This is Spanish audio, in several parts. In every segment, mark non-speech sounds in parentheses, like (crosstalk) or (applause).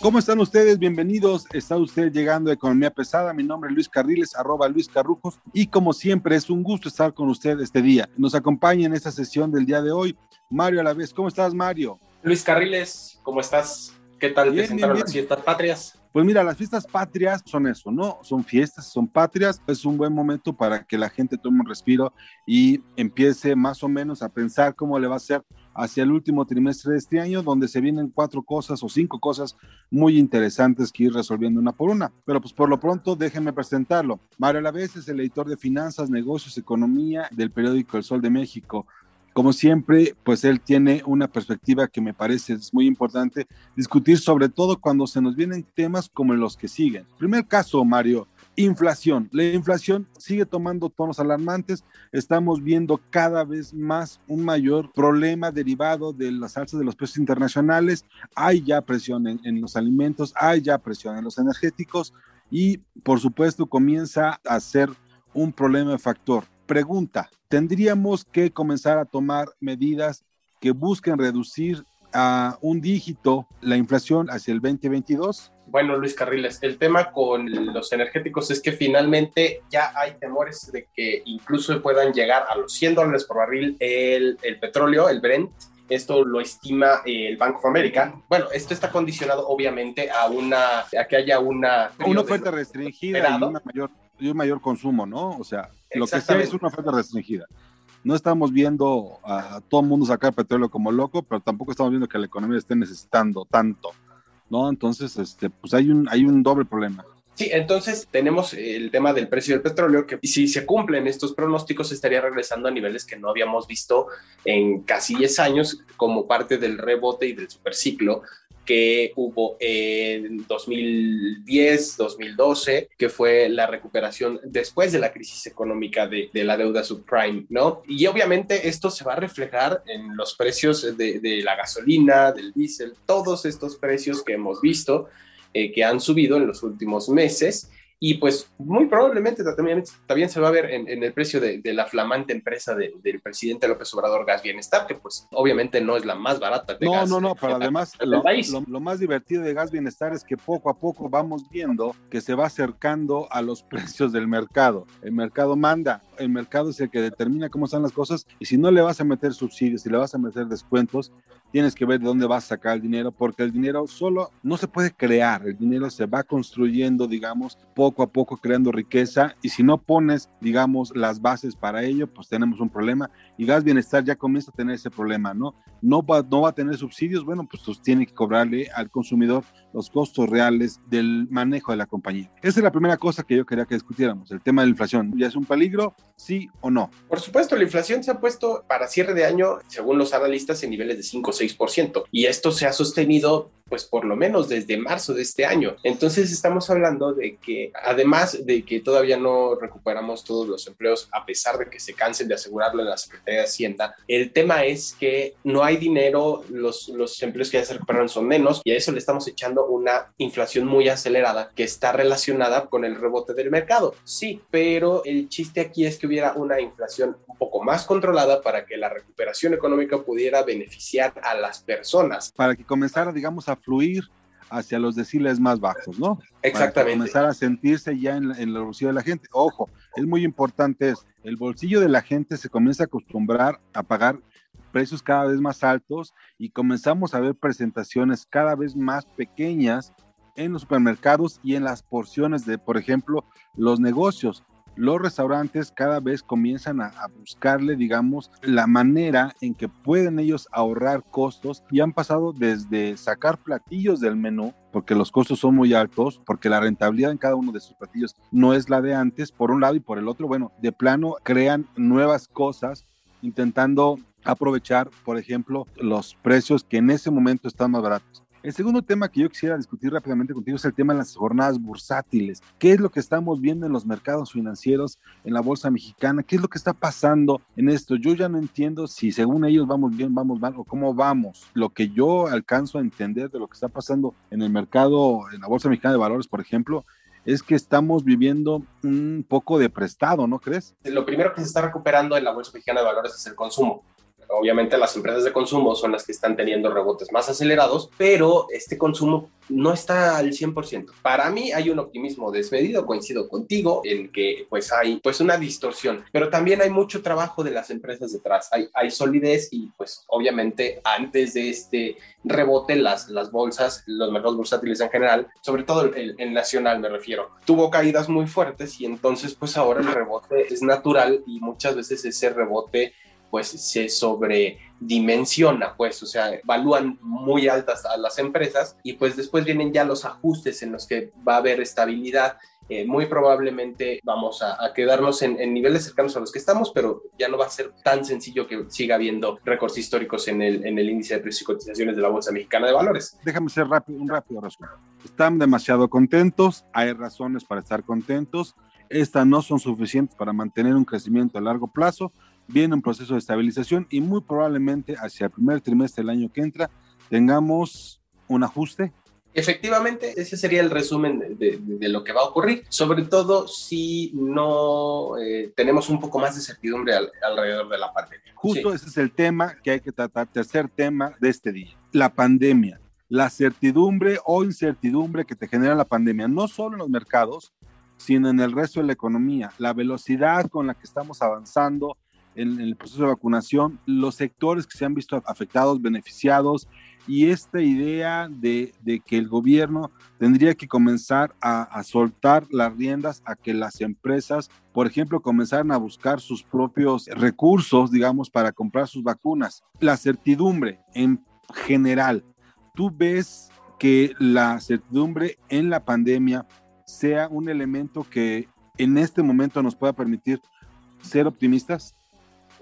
¿Cómo están ustedes? Bienvenidos. Está usted llegando a Economía Pesada. Mi nombre es Luis Carriles, arroba Luis Carrujos. Y como siempre, es un gusto estar con usted este día. Nos acompaña en esta sesión del día de hoy Mario Alavés. ¿Cómo estás, Mario? Luis Carriles, ¿cómo estás? ¿Qué tal Bien, te sentaron bien, las fiestas patrias? Pues mira, las fiestas patrias son eso, ¿no? Son fiestas, son patrias. Es un buen momento para que la gente tome un respiro y empiece más o menos a pensar cómo le va a ser hacia el último trimestre de este año, donde se vienen cuatro cosas o cinco cosas muy interesantes que ir resolviendo una por una. Pero pues por lo pronto déjenme presentarlo. Mario Alavés es el editor de Finanzas, Negocios, Economía del periódico El Sol de México. Como siempre, pues él tiene una perspectiva que me parece es muy importante discutir, sobre todo cuando se nos vienen temas como los que siguen. Primer caso, Mario, inflación. La inflación sigue tomando tonos alarmantes. Estamos viendo cada vez más un mayor problema derivado de las alzas de los precios internacionales. Hay ya presión en, en los alimentos, hay ya presión en los energéticos y, por supuesto, comienza a ser un problema factor. Pregunta, ¿tendríamos que comenzar a tomar medidas que busquen reducir a un dígito la inflación hacia el 2022? Bueno, Luis Carriles, el tema con los energéticos es que finalmente ya hay temores de que incluso puedan llegar a los 100 dólares por barril el, el petróleo, el Brent. Esto lo estima eh, el Bank of America. Bueno, esto está condicionado obviamente a una a que haya una Una oferta restringida y, una mayor, y un mayor consumo, ¿no? O sea, lo que sea es una oferta restringida. No estamos viendo a todo el mundo sacar petróleo como loco, pero tampoco estamos viendo que la economía esté necesitando tanto, ¿no? Entonces, este, pues hay un, hay un doble problema. Sí, entonces tenemos el tema del precio del petróleo, que si se cumplen estos pronósticos estaría regresando a niveles que no habíamos visto en casi 10 años como parte del rebote y del superciclo que hubo en 2010, 2012, que fue la recuperación después de la crisis económica de, de la deuda subprime, ¿no? Y obviamente esto se va a reflejar en los precios de, de la gasolina, del diésel, todos estos precios que hemos visto eh, que han subido en los últimos meses y pues muy probablemente también, también se va a ver en, en el precio de, de la flamante empresa de- del presidente López Obrador Gas Bienestar, que pues obviamente no es la más barata de No, gas no, no, de- pero de- además lo más divertido de Gas Bienestar es que poco a poco vamos viendo que se va acercando a los (laughs) precios del mercado. El mercado manda, el mercado es el que determina cómo están las cosas y si no le vas a meter subsidios, si le vas a meter descuentos, tienes que ver de dónde vas a sacar el dinero, porque el dinero solo no se puede crear, el dinero se va construyendo, digamos, poco a poco creando riqueza y si no pones, digamos, las bases para ello, pues tenemos un problema y Gas Bienestar ya comienza a tener ese problema, ¿no? No va, no va a tener subsidios, bueno, pues, pues tiene que cobrarle al consumidor los costos reales del manejo de la compañía. Esa es la primera cosa que yo quería que discutiéramos, el tema de la inflación. ¿Ya es un peligro? ¿Sí o no? Por supuesto, la inflación se ha puesto para cierre de año, según los analistas, en niveles de 5 o 6%. Y esto se ha sostenido, pues por lo menos desde marzo de este año. Entonces estamos hablando de que, además de que todavía no recuperamos todos los empleos, a pesar de que se cansen de asegurarlo en la Secretaría de Hacienda, el tema es que no hay dinero, los, los empleos que ya se recuperaron son menos, y a eso le estamos echando una inflación muy acelerada que está relacionada con el rebote del mercado. Sí, pero el chiste aquí es que hubiera una inflación un poco más controlada para que la recuperación económica pudiera beneficiar a las personas. Para que comenzara, digamos, a fluir hacia los deciles más bajos, ¿no? Para Exactamente. comenzara a sentirse ya en, en el bolsillo de la gente. Ojo, es muy importante, es, el bolsillo de la gente se comienza a acostumbrar a pagar precios cada vez más altos y comenzamos a ver presentaciones cada vez más pequeñas en los supermercados y en las porciones de, por ejemplo, los negocios. Los restaurantes cada vez comienzan a, buscarle, digamos, la manera en que pueden ellos ahorrar costos y han pasado desde sacar platillos del menú, porque los costos son muy altos, porque la rentabilidad en cada uno de sus platillos no es la de antes, por un lado y por el otro, bueno, de plano crean nuevas cosas intentando aprovechar, por ejemplo, los precios que en ese momento están más baratos. El segundo tema que yo quisiera discutir rápidamente contigo es el tema de las jornadas bursátiles. ¿Qué es lo que estamos viendo en los mercados financieros, en la bolsa mexicana? ¿Qué es lo que está pasando en esto? Yo ya no entiendo si según ellos vamos bien, vamos mal o cómo vamos. Lo que yo alcanzo a entender de lo que está pasando en el mercado, en la bolsa mexicana de valores, por ejemplo, es que estamos viviendo un poco de prestado, ¿no crees? Lo primero que se está recuperando en la bolsa mexicana de valores es el consumo obviamente las empresas de consumo son las que están teniendo rebotes más acelerados, pero este consumo no está al 100%. Para mí hay un optimismo desmedido, coincido contigo en que pues hay pues una distorsión, pero también hay mucho trabajo de las empresas detrás, hay, hay solidez y pues obviamente antes de este rebote las, las bolsas, los mercados bursátiles en general, sobre todo el, el nacional me refiero, tuvo caídas muy fuertes y entonces pues ahora el rebote es natural y muchas veces ese rebote pues se sobredimensiona, pues, o sea, evalúan muy altas a las empresas y pues después vienen ya los ajustes en los que va a haber estabilidad. Eh, muy probablemente vamos a, quedarnos en, niveles cercanos a los que estamos, pero ya no va a ser tan sencillo que siga habiendo récords históricos en el, en el índice de precios y cotizaciones de la Bolsa Mexicana de Valores. Déjame hacer rápido, un rápido resumen. Están demasiado contentos, hay razones para estar contentos, estas no son suficientes para mantener un crecimiento a largo plazo, viene un proceso de estabilización y muy probablemente hacia el primer trimestre del año que entra tengamos un ajuste. Efectivamente, ese sería el resumen de, lo que va a ocurrir, sobre todo si no eh, tenemos un poco más de certidumbre alrededor de la pandemia. Justo ese es el tema que hay que tratar, tercer tema de este día, la pandemia, la certidumbre o incertidumbre que te genera la pandemia, no solo en los mercados, sino en el resto de la economía, la velocidad con la que estamos avanzando, en, el proceso de vacunación, los sectores que se han visto afectados, beneficiados, y esta idea de, que el gobierno tendría que comenzar a, soltar las riendas a que las empresas, por ejemplo, comenzaran a buscar sus propios recursos, digamos, para comprar sus vacunas. La certidumbre en general, ¿tú ves que la certidumbre en la pandemia sea un elemento que en este momento nos pueda permitir ser optimistas?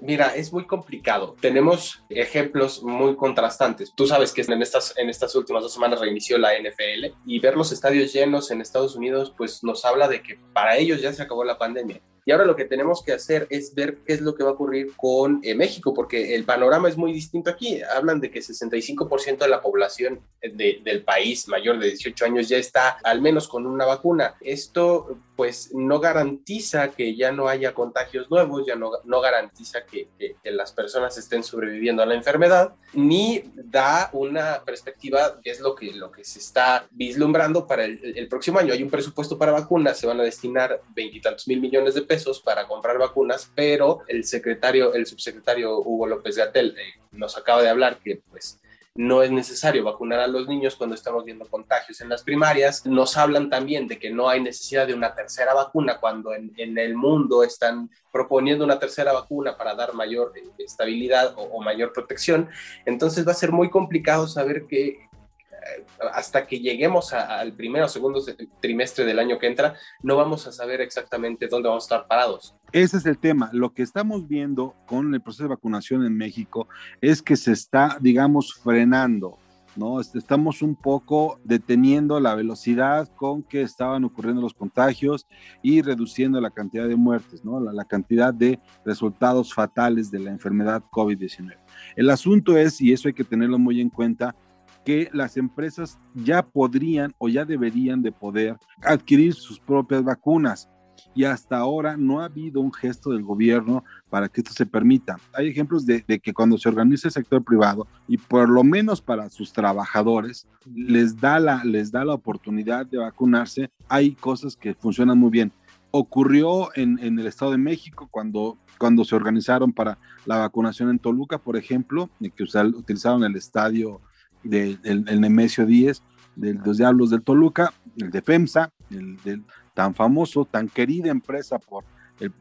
Mira, es muy complicado. Tenemos ejemplos muy contrastantes. Tú sabes que en estas, en estas últimas dos semanas reinició la NFL y ver los estadios llenos en Estados Unidos, pues nos habla de que para ellos ya se acabó la pandemia. Y ahora lo que tenemos que hacer es ver qué es lo que va a ocurrir con eh, México, porque el panorama es muy distinto aquí. Hablan de que 65% de la población del país mayor de 18 años ya está al menos con una vacuna. Esto pues no garantiza que ya no haya contagios nuevos, ya no, no garantiza que, que, las personas estén sobreviviendo a la enfermedad, ni da una perspectiva, que es lo que, lo que se está vislumbrando para el, el próximo año. Hay un presupuesto para vacunas, se van a destinar veintitantos mil millones de pesos para comprar vacunas, pero el secretario, el subsecretario Hugo López Gatel eh, nos acaba de hablar que pues no es necesario vacunar a los niños cuando estamos viendo contagios en las primarias. Nos hablan también de que no hay necesidad de una tercera vacuna cuando en, el mundo están proponiendo una tercera vacuna para dar mayor eh, estabilidad o, o, mayor protección. Entonces va a ser muy complicado saber qué, hasta que lleguemos al primero o segundo trimestre del año que entra, no vamos a saber exactamente dónde vamos a estar parados. Ese es el tema. Lo que estamos viendo con el proceso de vacunación en México es que se está, digamos, frenando. ¿no? Estamos un poco deteniendo la velocidad con que estaban ocurriendo los contagios y reduciendo la cantidad de muertes, ¿no? la, cantidad de resultados fatales de la enfermedad COVID-19. El asunto es, y eso hay que tenerlo muy en cuenta, que las empresas ya podrían o ya deberían de poder adquirir sus propias vacunas. Y hasta ahora no ha habido un gesto del gobierno para que esto se permita. Hay ejemplos de, que cuando se organiza el sector privado y por lo menos para sus trabajadores les da la, les da la oportunidad de vacunarse, hay cosas que funcionan muy bien ocurrió en, en, el Estado de México cuando, cuando se organizaron para la vacunación en Toluca, por ejemplo, que utilizaron el estadio del el Nemesio 10, de los Diablos del Toluca, el de FEMSA, el, tan famoso, tan querida empresa por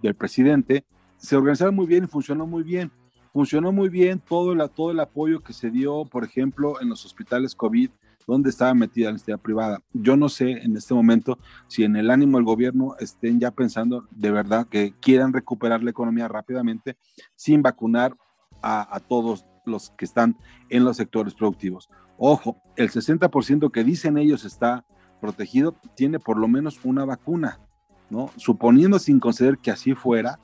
del presidente, se organizaron muy bien y funcionó muy bien. Funcionó muy bien todo, la, todo el apoyo que se dio, por ejemplo, en los hospitales COVID, donde estaba metida la entidad privada. Yo no sé en este momento si en el ánimo del gobierno estén ya pensando de verdad que quieran recuperar la economía rápidamente sin vacunar a, a todos los que están en los sectores productivos. Ojo, el 60% que dicen ellos está protegido tiene por lo menos una vacuna, ¿no? Suponiendo sin conceder que así fuera,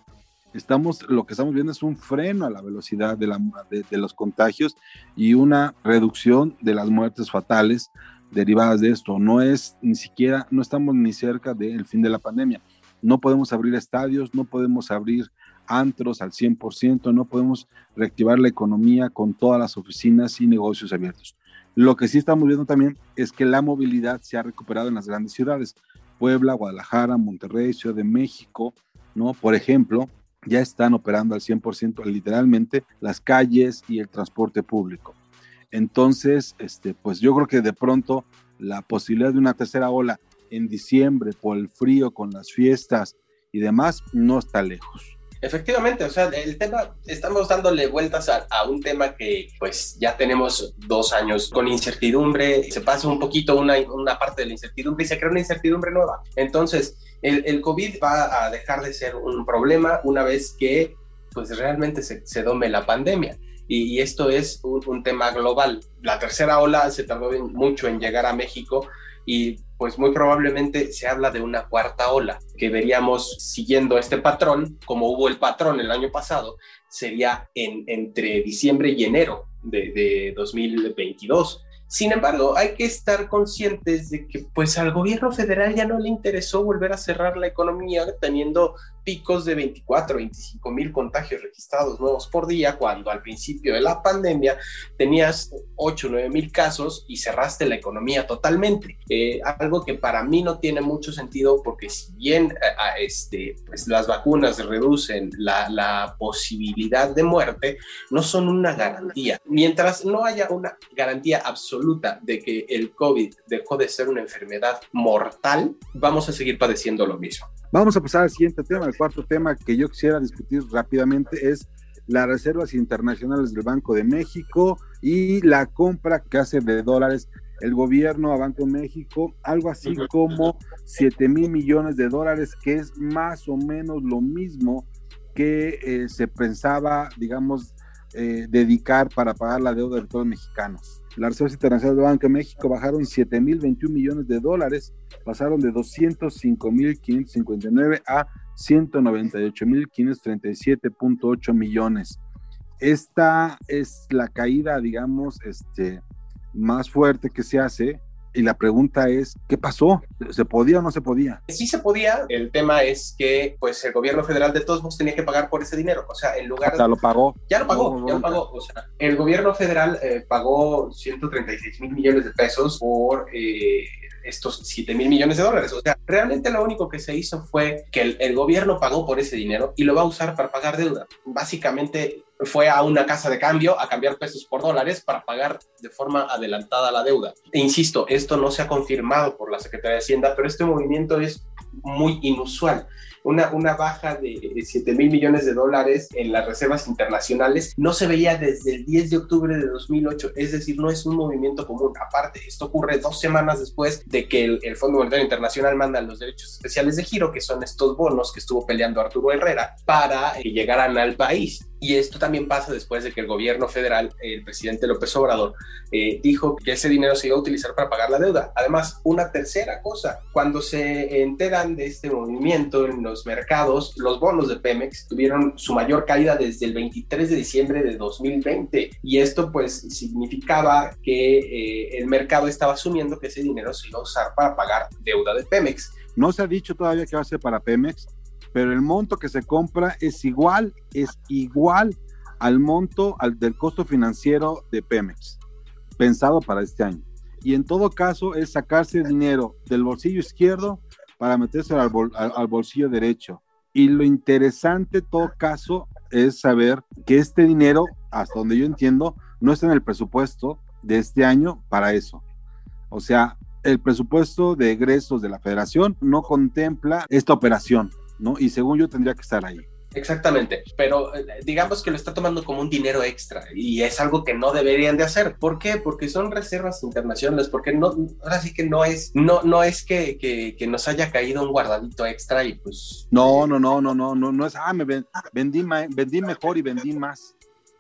estamos, lo que estamos viendo es un freno a la velocidad de, la, de, los contagios y una reducción de las muertes fatales derivadas de esto. No es ni siquiera, no estamos ni cerca del fin de la pandemia. No podemos abrir estadios, no podemos abrir antros al 100%, no podemos reactivar la economía con todas las oficinas y negocios abiertos. Lo que sí estamos viendo también es que la movilidad se ha recuperado en las grandes ciudades, Puebla, Guadalajara, Monterrey, Ciudad de México, ¿no? Por ejemplo, ya están operando al 100% literalmente las calles y el transporte público. Entonces, este, pues yo creo que de pronto la posibilidad de una tercera ola en diciembre por el frío con las fiestas y demás no está lejos. Efectivamente, o sea, el tema, estamos dándole vueltas a, un tema que pues ya tenemos dos años con incertidumbre, se pasa un poquito una, una parte de la incertidumbre y se crea una incertidumbre nueva. Entonces, el, el COVID va a dejar de ser un problema una vez que pues realmente se, se dome la pandemia. Y, esto es un, un, tema global. La tercera ola se tardó mucho en llegar a México y pues muy probablemente se habla de una cuarta ola que veríamos siguiendo este patrón, como hubo el patrón el año pasado, sería en, entre diciembre y enero de, de 2022. Sin embargo, hay que estar conscientes de que pues al gobierno federal ya no le interesó volver a cerrar la economía teniendo picos de 24, 25 mil contagios registrados nuevos por día, cuando al principio de la pandemia tenías 8, 9 mil casos y cerraste la economía totalmente. Eh, algo que para mí no tiene mucho sentido porque si bien eh, este, pues las vacunas reducen la, la posibilidad de muerte, no son una garantía. Mientras no haya una garantía absoluta de que el COVID dejó de ser una enfermedad mortal, vamos a seguir padeciendo lo mismo. Vamos a pasar al siguiente tema. El cuarto tema que yo quisiera discutir rápidamente es las reservas internacionales del Banco de México y la compra que hace de dólares el gobierno a Banco de México, algo así como 7 mil millones de dólares, que es más o menos lo mismo que eh, se pensaba, digamos, eh, dedicar para pagar la deuda de todos los mexicanos. Las reservas internacionales del Banco de México bajaron 7.021 millones de dólares, pasaron de 205.559 a 198.537.8 millones. Esta es la caída, digamos, este, más fuerte que se hace y la pregunta es, ¿qué pasó? ¿Se podía o no se podía? Sí se podía. El tema es que pues el gobierno federal de todos modos tenía que pagar por ese dinero. O sea, en lugar de... Ya lo pagó. Ya lo pagó, ya lo pagó. O sea, el gobierno federal eh, pagó 136 mil millones de pesos por... Eh, estos 7 mil millones de dólares. O sea, realmente lo único que se hizo fue que el, el, gobierno pagó por ese dinero y lo va a usar para pagar deuda. Básicamente fue a una casa de cambio a cambiar pesos por dólares para pagar de forma adelantada la deuda. E insisto, esto no se ha confirmado por la Secretaría de Hacienda, pero este movimiento es muy inusual una, una baja de 7 mil millones de dólares en las reservas internacionales no se veía desde el 10 de octubre de 2008, es decir, no es un movimiento común. Aparte, esto ocurre dos semanas después de que el, Fondo Monetario Internacional manda los derechos especiales de giro, que son estos bonos que estuvo peleando Arturo Herrera, para que llegaran al país. Y esto también pasa después de que el gobierno federal, el presidente López Obrador, eh, dijo que ese dinero se iba a utilizar para pagar la deuda. Además, una tercera cosa, cuando se enteran de este movimiento en los mercados, los bonos de Pemex tuvieron su mayor caída desde el 23 de diciembre de 2020. Y esto pues significaba que eh, el mercado estaba asumiendo que ese dinero se iba a usar para pagar deuda de Pemex. No se ha dicho todavía que va a ser para Pemex, pero el monto que se compra es igual, es igual al monto al, del costo financiero de Pemex, pensado para este año. Y en todo caso es sacarse dinero del bolsillo izquierdo para meterse al, bolsillo derecho. Y lo interesante todo caso es saber que este dinero, hasta donde yo entiendo, no está en el presupuesto de este año para eso. O sea, el presupuesto de egresos de la federación no contempla esta operación ¿no? Y según yo tendría que estar ahí. Exactamente, pero eh, digamos que lo está tomando como un dinero extra y es algo que no deberían de hacer. ¿Por qué? Porque son reservas internacionales, porque no, ahora sí que no es, no, no es que, que, nos haya caído un guardadito extra y pues... No, no, no, no, no, no, no es, ah, me vendí, vendí mejor y vendí más,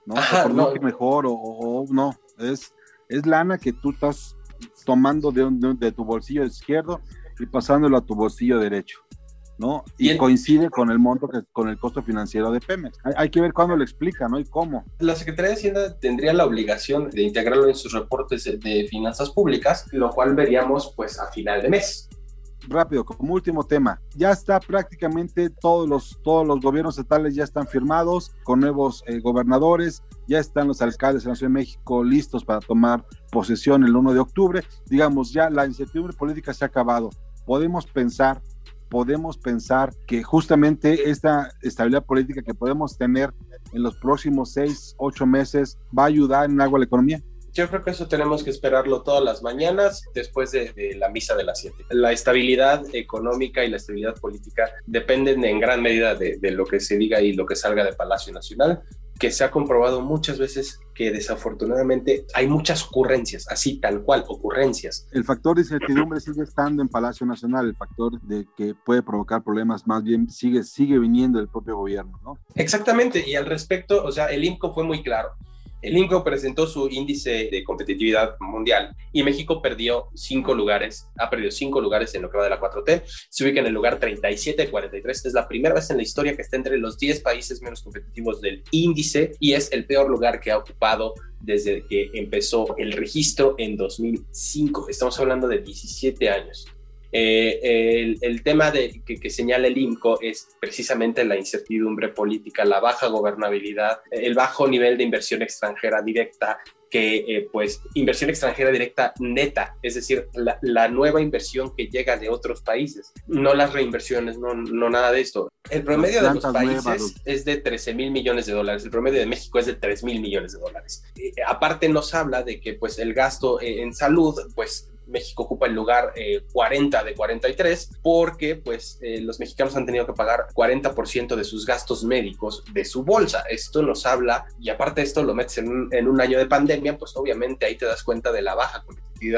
¿no? Ajá, no. mejor o, no, es, es lana que tú estás tomando de, de tu bolsillo izquierdo y pasándolo a tu bolsillo derecho. ¿No? Y, coincide con el monto, que, con el costo financiero de Pemex. Hay, que ver cuándo lo explica, ¿no? Y cómo. La Secretaría de Hacienda tendría la obligación de integrarlo en sus reportes de finanzas públicas, lo cual veríamos pues a final de mes rápido, como último tema, ya está prácticamente todos los, todos los gobiernos estatales ya están firmados con nuevos eh, gobernadores, ya están los alcaldes de la Ciudad de México listos para tomar posesión el 1 de octubre. Digamos, ya la incertidumbre política se ha acabado. Podemos pensar podemos pensar que justamente esta estabilidad política que podemos tener en los próximos seis, ocho meses va a ayudar en algo a la economía? Yo creo que eso tenemos que esperarlo todas las mañanas después de, la misa de las siete. La estabilidad económica y la estabilidad política dependen en gran medida de, de, lo que se diga y lo que salga de Palacio Nacional que se ha comprobado muchas veces que desafortunadamente hay muchas ocurrencias, así tal cual, ocurrencias. El factor de incertidumbre sigue estando en Palacio Nacional, el factor de que puede provocar problemas más bien sigue, sigue viniendo del propio gobierno, ¿no? Exactamente, y al respecto, o sea, el INCO fue muy claro. El INCO presentó su índice de competitividad mundial y México perdió cinco lugares, ha perdido cinco lugares en lo que va de la 4T, se ubica en el lugar 37 de 43, es la primera vez en la historia que está entre los 10 países menos competitivos del índice y es el peor lugar que ha ocupado desde que empezó el registro en 2005. Estamos hablando de 17 años. Eh, el, tema de, que, señala el INCO es precisamente la incertidumbre política, la baja gobernabilidad, el bajo nivel de inversión extranjera directa, que eh, pues inversión extranjera directa neta, es decir, la, nueva inversión que llega de otros países, no las reinversiones, no, no nada de esto. El promedio de los países es de 13 mil millones de dólares, el promedio de México es de 3 mil millones de dólares. Eh, aparte nos habla de que pues el gasto en salud pues México ocupa el lugar 40 eh, de 43 porque pues eh, los mexicanos han tenido que pagar 40% de sus gastos médicos de su bolsa. Esto nos habla y aparte esto lo metes en un, en un año de pandemia, pues obviamente ahí te das cuenta de la baja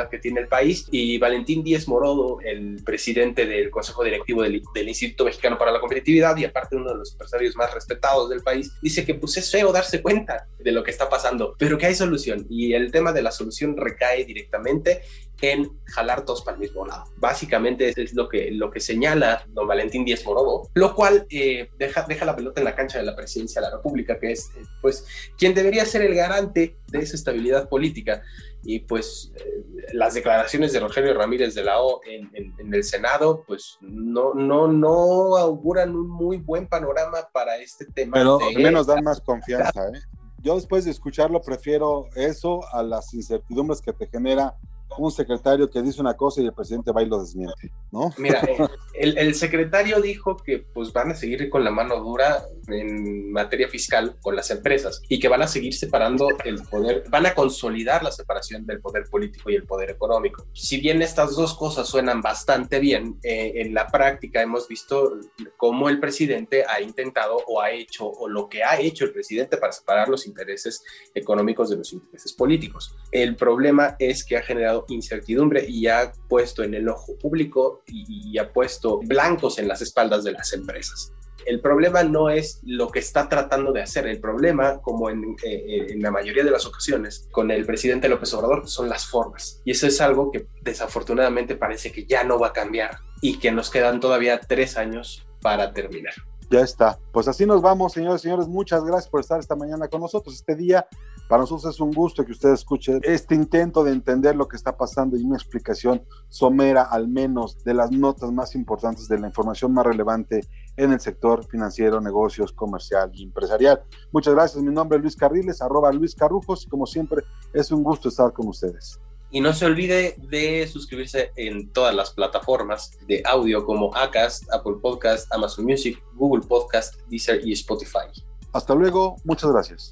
que tiene el país. Y Valentín Díez Morodo, el presidente del Consejo Directivo del, Instituto Mexicano para la Competitividad y aparte uno de los empresarios más respetados del país, dice que pues es feo darse cuenta de lo que está pasando, pero que hay solución. Y el tema de la solución recae directamente en jalar todos para el mismo lado. Básicamente es lo que, lo que señala don Valentín Díez Morodo, lo cual eh, deja, deja la pelota en la cancha de la presidencia de la República, que es pues quien debería ser el garante de esa estabilidad política y pues eh, las declaraciones de Rogelio Ramírez de la O en, el Senado pues no, no, no auguran un muy buen panorama para este tema. Pero al menos dan más confianza. ¿eh? Yo después de escucharlo prefiero eso a las incertidumbres que te genera un secretario que dice una cosa y el presidente va y lo desmiente, ¿no? Mira, (laughs) el, secretario dijo que pues van a seguir con la mano dura en materia fiscal con las empresas y que van a seguir separando el poder, van a consolidar la separación del poder político y el poder económico. Si bien estas dos cosas suenan bastante bien, eh, en la práctica hemos visto cómo el presidente ha intentado o ha hecho o lo que ha hecho el presidente para separar los intereses económicos de los intereses políticos. El problema es que ha generado incertidumbre y ha puesto en el ojo público y, ha puesto blancos en las espaldas de las empresas. El problema no es lo que está tratando de hacer, el problema, como en, eh, en, la mayoría de las ocasiones con el presidente López Obrador, son las formas. Y eso es algo que desafortunadamente parece que ya no va a cambiar y que nos quedan todavía tres años para terminar. Ya está. Pues así nos vamos, señores y señores. Muchas gracias por estar esta mañana con nosotros. Este día, para nosotros es un gusto que ustedes escuchen este intento de entender lo que está pasando y una explicación somera, al menos, de las notas más importantes de la información más relevante en el sector financiero, negocios, comercial y empresarial. Muchas gracias. Mi nombre es Luis Carriles, arroba Luis Carrujos, y como siempre, es un gusto estar con ustedes. Y no se olvide de suscribirse en todas las plataformas de audio como Acast, Apple Podcast, Amazon Music, Google Podcast, Deezer y Spotify. Hasta luego, muchas gracias.